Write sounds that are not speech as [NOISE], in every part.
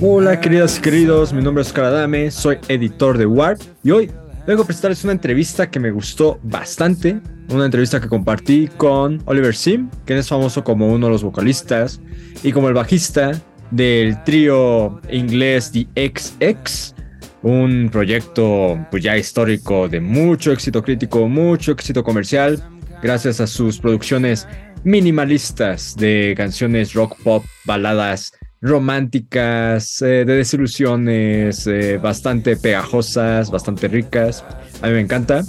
Hola queridas y queridos, mi nombre es Caradame, soy editor de Warp y hoy vengo a presentarles una entrevista que me gustó bastante, una entrevista que compartí con Oliver Sim, quien es famoso como uno de los vocalistas y como el bajista del trío inglés The XX, un proyecto pues ya histórico de mucho éxito crítico, mucho éxito comercial, gracias a sus producciones minimalistas de canciones rock pop, baladas románticas, eh, de desilusiones, eh, bastante pegajosas, bastante ricas. A mí me encanta.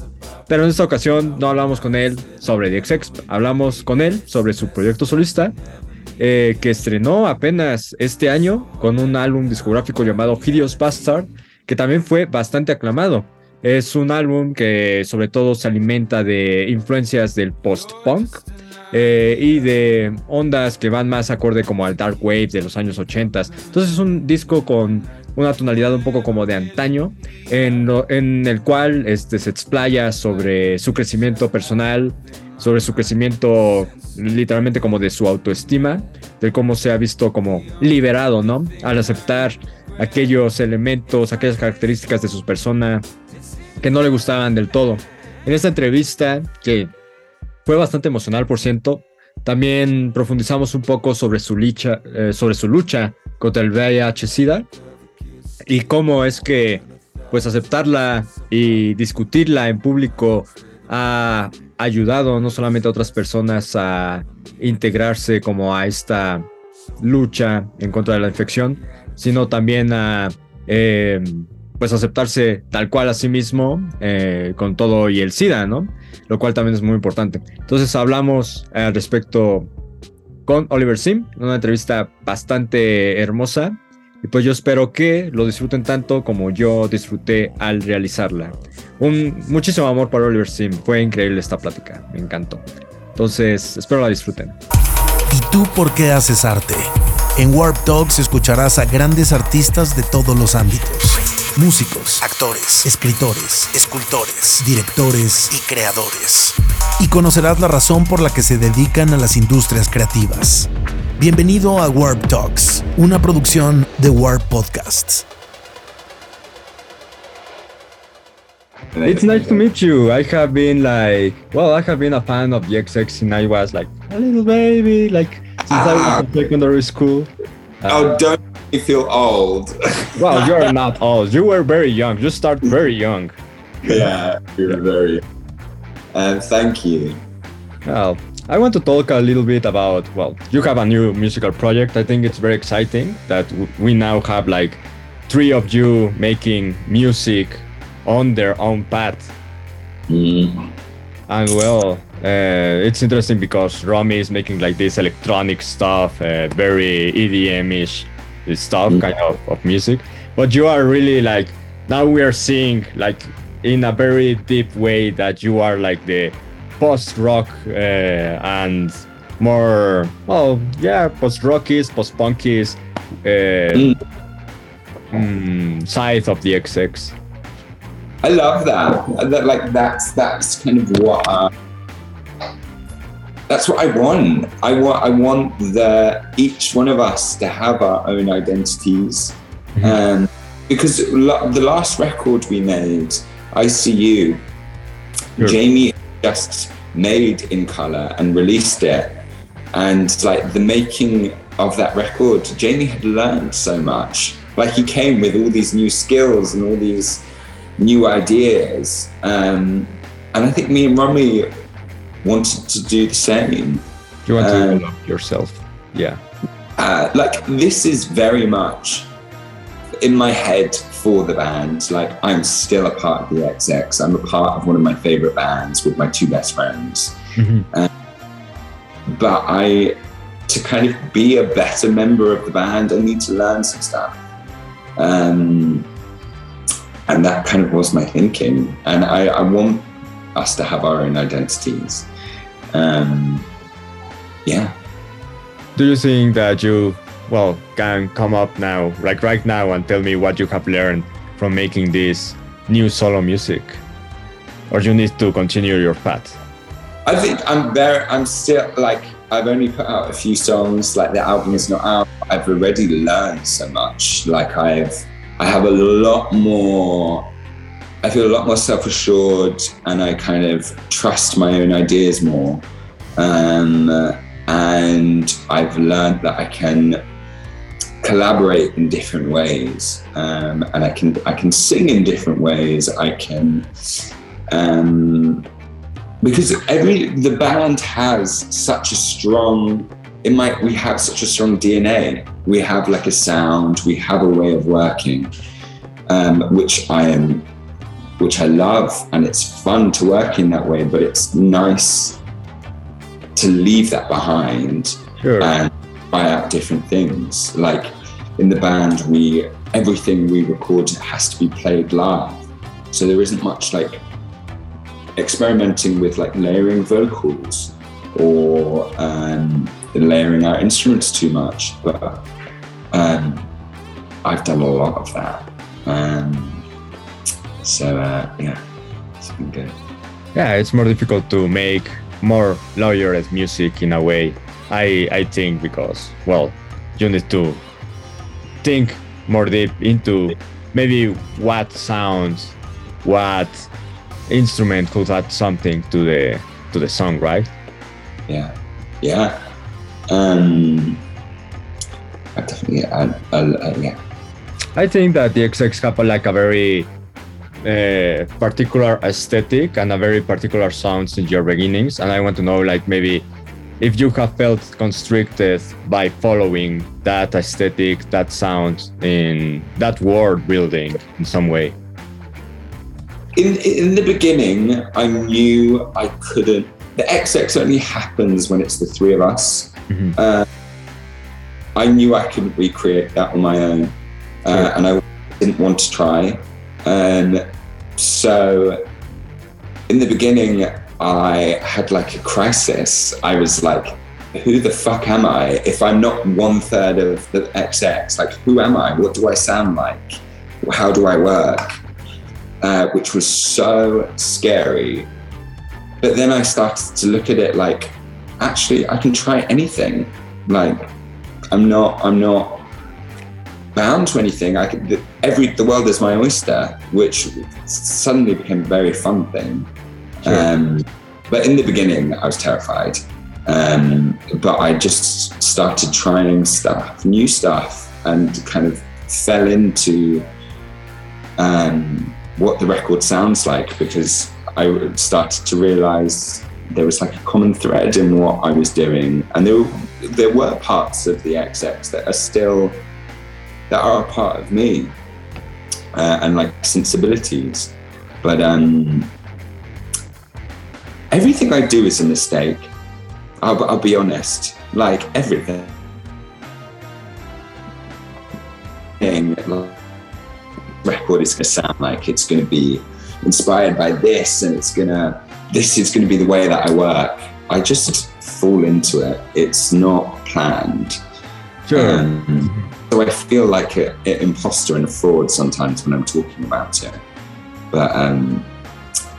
Pero en esta ocasión no hablamos con él sobre The XX, hablamos con él sobre su proyecto solista, eh, que estrenó apenas este año con un álbum discográfico llamado Hideous Bastard, que también fue bastante aclamado. Es un álbum que sobre todo se alimenta de influencias del post-punk eh, y de ondas que van más acorde como al dark wave de los años 80. Entonces es un disco con una tonalidad un poco como de antaño, en, el cual este, se explaya sobre su crecimiento personal, sobre su crecimiento literalmente como de su autoestima, de cómo se ha visto como liberado, ¿no? Al aceptar aquellos elementos, aquellas características de su persona que no le gustaban del todo. En esta entrevista, que fue bastante emocional, por ciento, también profundizamos un poco sobre su lucha, eh, sobre su lucha contra el VIH-Sida y cómo es que pues aceptarla y discutirla en público ha ayudado no solamente a otras personas a integrarse como a esta lucha en contra de la infección, sino también a eh, pues aceptarse tal cual a sí mismo eh, con todo y el SIDA, ¿no? Lo cual también es muy importante. Entonces hablamos al respecto con Oliver Sim, una entrevista bastante hermosa. Y pues yo espero que lo disfruten tanto como yo disfruté al realizarla. Un muchísimo amor para Oliver Sim. Fue increíble esta plática. Me encantó. Entonces, espero la disfruten. ¿Y tú por qué haces arte? En Warp Talks escucharás a grandes artistas de todos los ámbitos músicos, actores, escritores, escultores, directores y creadores. Y conocerás la razón por la que se dedican a las industrias creativas. Bienvenido a Warp Talks, una producción de Warp Podcasts. It's nice to meet you. I have been like, well, I have been a fan of the XX since I was like a little baby, like since I was in secondary school. Uh, oh, don't you feel old. [LAUGHS] well, you're [LAUGHS] not old. You were very young. You start very young. Yeah, you're yeah. very. And uh, thank you. Well, I want to talk a little bit about. Well, you have a new musical project. I think it's very exciting that we now have like three of you making music on their own path. Mm. And well, uh, it's interesting because Romy is making like this electronic stuff, uh, very EDM-ish stuff mm. kind of, of music but you are really like now we are seeing like in a very deep way that you are like the post rock uh, and more well yeah post rockies post punkies uh, mm. mm, side of the XX. I love that. that like that's that's kind of what. Uh, that's what I want. I want I want the each one of us to have our own identities, mm-hmm. um, because the last record we made, I See You, sure. Jamie just made in color and released it, and like the making of that record, Jamie had learned so much. Like he came with all these new skills and all these new ideas, um, and I think me and Romy wanted to do the same. You want um, to develop yourself, yeah. Uh, like this is very much in my head for the band. Like I'm still a part of the XX. I'm a part of one of my favorite bands with my two best friends. Mm-hmm. Uh, but I, to kind of be a better member of the band, I need to learn some stuff. Um, and that kind of was my thinking. And I, I want us to have our own identities. Um, yeah. Do you think that you, well, can come up now, like right now, and tell me what you have learned from making this new solo music? Or you need to continue your path? I think I'm there. I'm still like I've only put out a few songs. Like the album is not out. I've already learned so much. Like I've, I have a lot more. I feel a lot more self-assured, and I kind of trust my own ideas more. Um, and I've learned that I can collaborate in different ways, um, and I can I can sing in different ways. I can. Um, because every the band has such a strong it might we have such a strong dna we have like a sound we have a way of working um, which i am which i love and it's fun to work in that way but it's nice to leave that behind Sure. and try out different things like in the band we everything we record has to be played live so there isn't much like experimenting with like layering vocals or um, layering our instruments too much, but um, I've done a lot of that. Um, so uh, yeah, it's been good. yeah, it's more difficult to make more layered music in a way. I I think because well, you need to think more deep into maybe what sounds, what instrument could add something to the to the song, right? Yeah, yeah. Um, I definitely, I, I, I, yeah. I think that the XX have like a very uh, particular aesthetic and a very particular sound since your beginnings, and I want to know like maybe if you have felt constricted by following that aesthetic, that sound in that world building in some way. in in the beginning, I knew I couldn't. The XX only happens when it's the three of us. Mhm. Uh, I knew I couldn't recreate that on my own, uh, Sure. and I didn't want to try. Um, so, in the beginning, I had like a crisis. I was like, "Who the fuck am I? If I'm not one third of the XX, like, who am I? What do I sound like? How do I work?" uh, which was so scary. But then I started to look at it like, actually, I can try anything. Like, I'm not, I'm not bound to anything. I could, the, every the world is my oyster, which suddenly became a very fun thing. Sure. Um, but in the beginning, I was terrified. Um, but I just started trying stuff, new stuff, and kind of fell into um, what the record sounds like because I started to realize there was like a common thread in what I was doing, and there were, there were parts of the XX that are still that are a part of me uh, and like sensibilities, but um, everything I do is a mistake. I'll, I'll be honest, like everything. Record is going to sound like it's going to be inspired by this and it's going to this is going to be the way that i work i just fall into it it's not planned Sure. Um, so i feel like an imposter and a fraud sometimes when i'm talking about it. But um,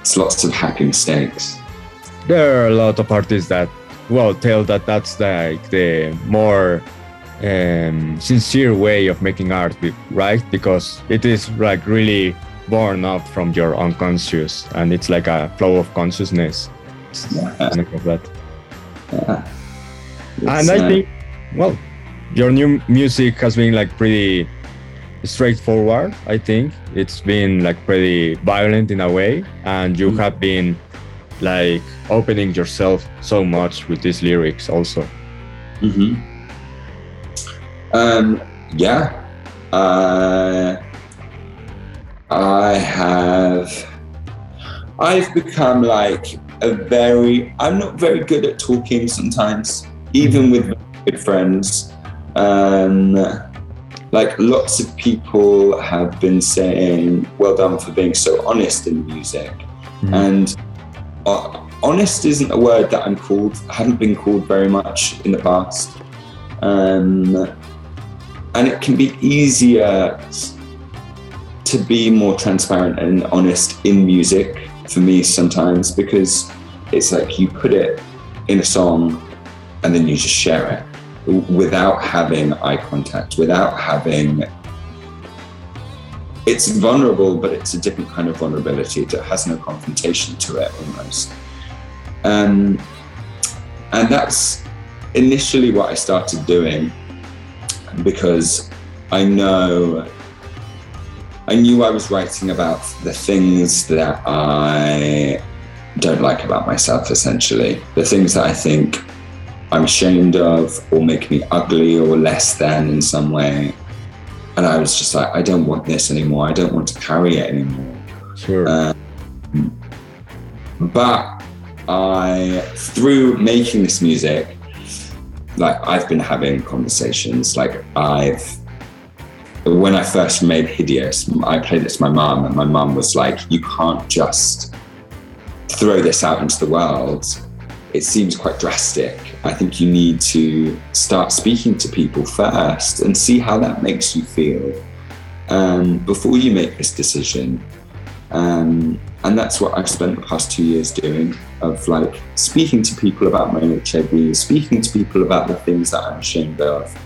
it's lots of happy mistakes. There are a lot of artists that well tell that that's like the more um, sincere way of making art right? Because it is like really born up from your unconscious and it's like a flow of consciousness. Yeah, of that. Yeah. and i uh, think well your new music has been like pretty straightforward i think it's been like pretty violent in a way and you Mm. have been like opening yourself so much with these lyrics also hmm Um, yeah. Uh, I have. I've become like a very. I'm not very good at talking sometimes, even with good friends. Um, like lots of people have been saying, "Well done for being so honest in music," Mhm. and uh, honest isn't a word that I'm called. I haven't been called very much in the past. Um, and it can be easier to be more transparent and honest in music for me sometimes because it's like you put it in a song and then you just share it without having eye contact, without having. It's vulnerable, but it's a different kind of vulnerability that has no confrontation to it almost. Um, and that's initially what I started doing because I know I knew I was writing about the things that I don't like about myself, essentially. The things that I think I'm ashamed of or make me ugly or less than in some way. And I was just like, I don't want this anymore. I don't want to carry it anymore. Sure. Um, but I, through making this music, like I've been having conversations. Like I've, when I first made Hideous, I played it to my mum, and my mum was like, "You can't just throw this out into the world. It seems quite drastic. I think you need to start speaking to people first and see how that makes you feel um, before you make this decision." Um, and that's what I've spent the past two years doing of like speaking to people about my HIV, speaking to people about the things that I'm ashamed of.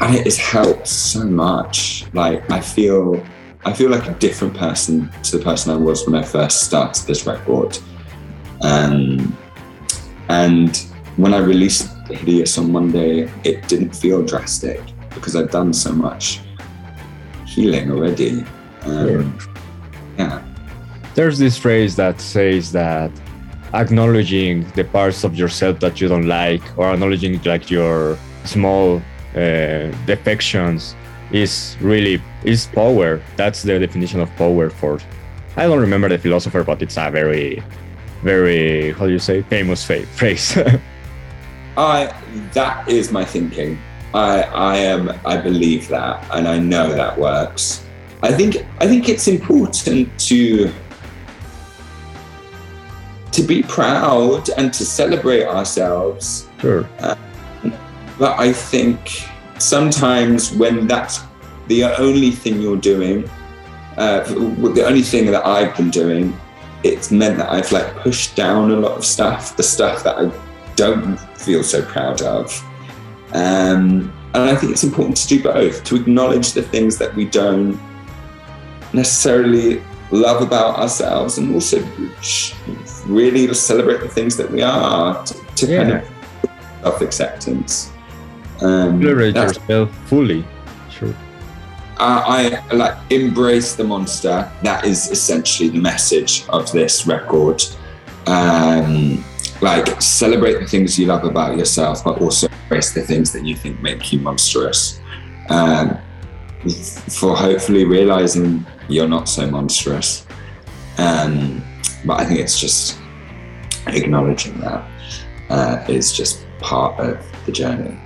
And it has helped so much. Like I feel I feel like a different person to the person I was when I first started this record. Um, and when I released the Hideous on Monday, it didn't feel drastic because I'd done so much healing already. Um, yeah. There's this phrase that says that acknowledging the parts of yourself that you don't like or acknowledging like your small uh, defections is really is power. That's the definition of power for i don't remember the philosopher but it's a very very how do you say famous phrase [LAUGHS] i that is my thinking i i am i believe that and i know that works i think i think it's important to to be proud and to celebrate ourselves. Sure. Uh, but I think sometimes when that's the only thing you're doing, uh, the only thing that I've been doing, it's meant that I've like pushed down a lot of stuff, the stuff that I don't feel so proud of. Um, and I think it's important to do both, to acknowledge the things that we don't necessarily love about ourselves and also really celebrate the things that we are to, to yeah. kind of self-acceptance um, celebrate yourself fully I, I like embrace the monster that is essentially the message of this record um, like celebrate the things you love about yourself but also embrace the things that you think make you monstrous um, for hopefully realizing you're not so monstrous. Um, but I think it's just acknowledging that uh, is just part of the journey.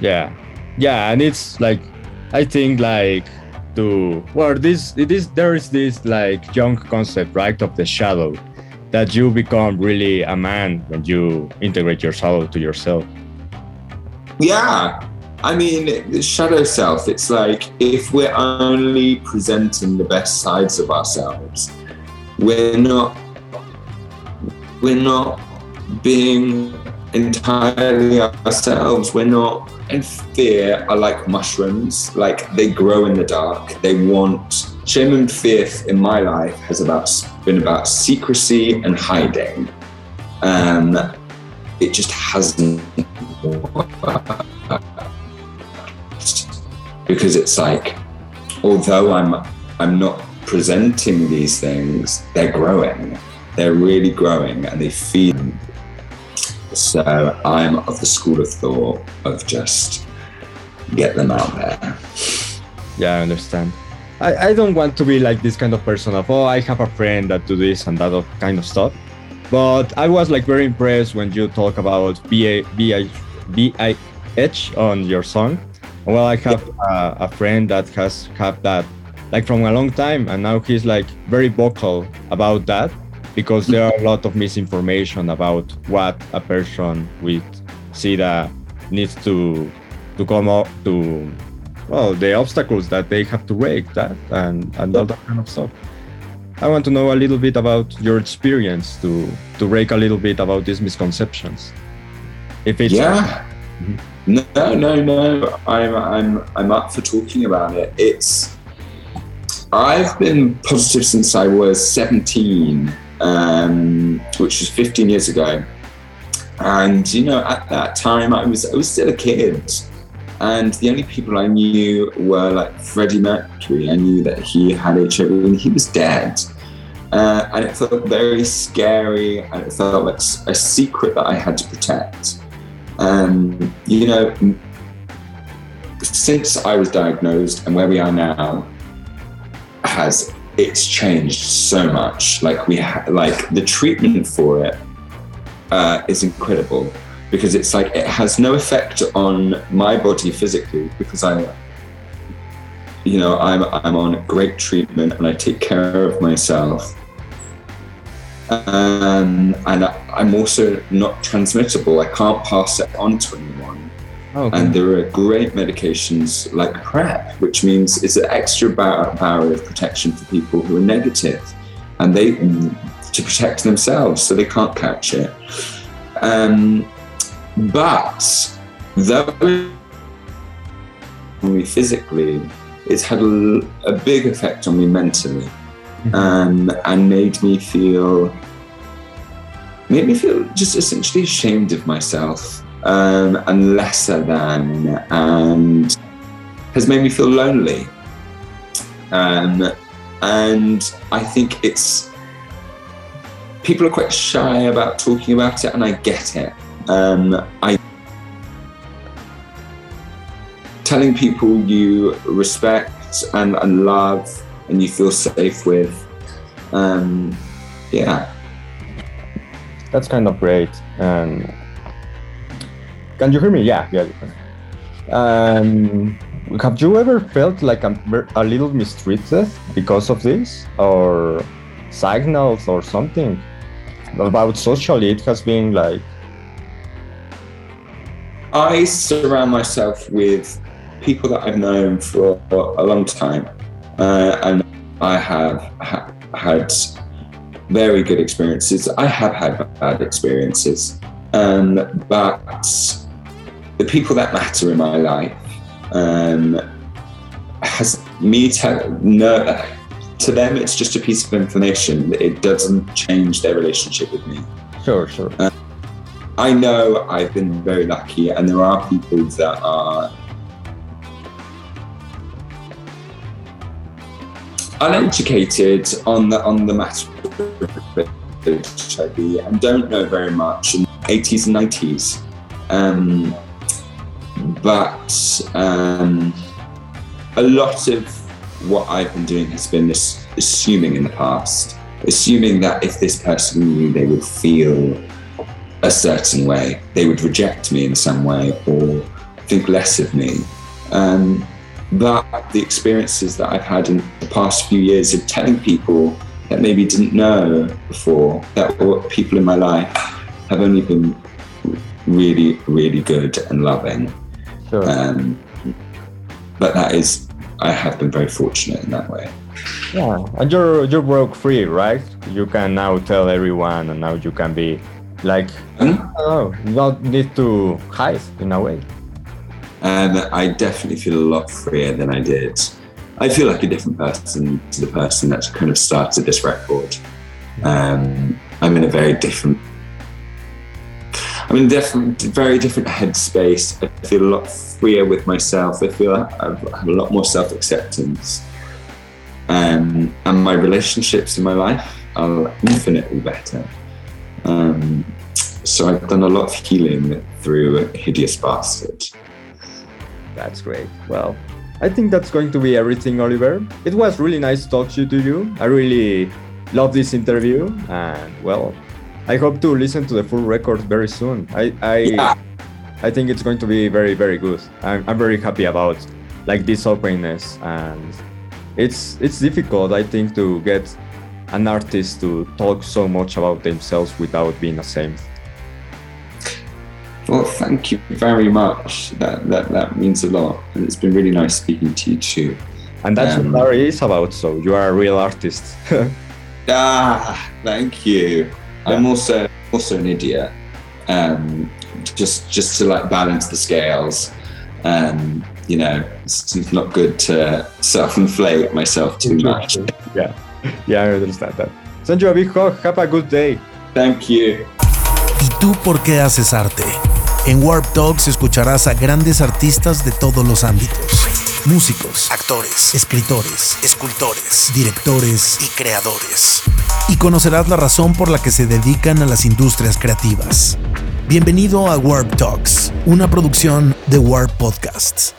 Yeah, yeah, and it's like I think like to well, this it is there is this like Jung concept right of the shadow that you become really a man when you integrate your shadow to yourself. Yeah, I mean, the shadow self, it's like if we're only presenting the best sides of ourselves, we're not we're not being entirely ourselves. We're not and fear are like mushrooms, like they grow in the dark. They want shame and fear in my life has about been about secrecy and hiding. Um, it just hasn't because it's like although i'm i'm not presenting these things they're growing they're really growing and they feed so i'm of the school of thought of just get them out there. Yeah i understand. I, I don't want to be like this kind of person of oh i have a friend that do this and that kind of stuff. But i was like very impressed when you talk about B-I- B-I- B-I-H on your song. Well, I have a, a friend that has had that like from a long time, and now he's like very vocal about that because there are a lot of misinformation about what a person with SIDA needs to to come up to well the obstacles that they have to break that and and all that kind of stuff. I want to know a little bit about your experience to to break a little bit about these misconceptions. If it's yeah. No, no, no. I'm, I'm, I'm up for talking about it. It's. I've been positive since I was 17, um, which was 15 years ago. And you know, at that time, I was I was still a kid, and the only people I knew were like Freddie Mercury. I knew that he had HIV and he was dead. Uh, and it felt very scary, and it felt like a secret that I had to protect. Um, you know, since I was diagnosed and where we are now, has it's changed so much. Like we ha- like the treatment for it uh, is incredible because it's like it has no effect on my body physically because I, you know, I'm I'm on great treatment and I take care of myself. Um, and I'm also not transmittable. I can't pass it on to anyone. Okay. And there are great medications like PrEP, which means it's an extra bar- barrier of protection for people who are negative, and they to protect themselves so they can't catch it. Um, but though on me physically, it's had a, a big effect on me mentally, um, and made me feel made me feel just essentially ashamed of myself um, and lesser than, and has made me feel lonely. Um, and I think it's people are quite shy about talking about it, and I get it. Um, I telling people you respect and, and love and you feel safe with. Um, yeah. That's kind of great. Um, can you hear me? Yeah, yeah. Um, have you ever felt like I'm a little mistreated because of this, or signals or something about socially? It has been like I surround myself with people that I've known for a long time, uh, and I have ha- had very good experiences. I have had bad experiences, but the people that matter in my life um, has me no. To them, it's just a piece of information. It doesn't change their relationship with me. sure, sure. I know I've been very lucky, and there are people that are uneducated on the on the matter of HIV and don't know very much in the 80s and 90s. Um, but um, a lot of what I've been doing has been this assuming in the past, assuming that if this person knew, they would feel a certain way, they would reject me in some way or think less of me. Um, but the experiences that I've had in the past few years of telling people that maybe didn't know before that people in my life have only been really, really good and loving. Sure. Um, but that is, I have been very fortunate in that way. Yeah, and you're you're broke free, right? You can now tell everyone, and now you can be like, Hmm? oh, not need to hide in a way. And I definitely feel a lot freer than I did. I feel like a different person to the person that kind of started this record. Um, I'm in a very different, I'm in different, very different headspace. I feel a lot freer with myself. I feel I have a lot more self acceptance. Um, and my relationships in my life are infinitely better. Um, so I've done a lot of healing through Hideous Bastard. That's great. Well, I think that's going to be everything, Oliver. It was really nice to talk to you. I really love this interview, and well, I hope to listen to the full record very soon. I I, Yeah. I think it's going to be very very good. I'm, I'm very happy about like this openness, and it's it's difficult I think to get an artist to talk so much about themselves without being ashamed. Well, thank you very much. That that that means a lot, and it's been really nice speaking to you too. And that's Um, what Larry is about. So you are a real artist. [LAUGHS] Ah, thank you. I'm also also an idiot. Um, just just to like balance the scales. Um, you know, it's, it's not good to self-inflate myself too much. Yeah, [LAUGHS] yeah, I understand that. Send you a big hug. Have a good day. Thank you. ¿Y tú por qué haces arte? En Warp Talks escucharás a grandes artistas de todos los ámbitos. Músicos, actores, escritores, escultores, directores y creadores. Y conocerás la razón por la que se dedican a las industrias creativas. Bienvenido a Warp Talks, una producción de Warp Podcasts.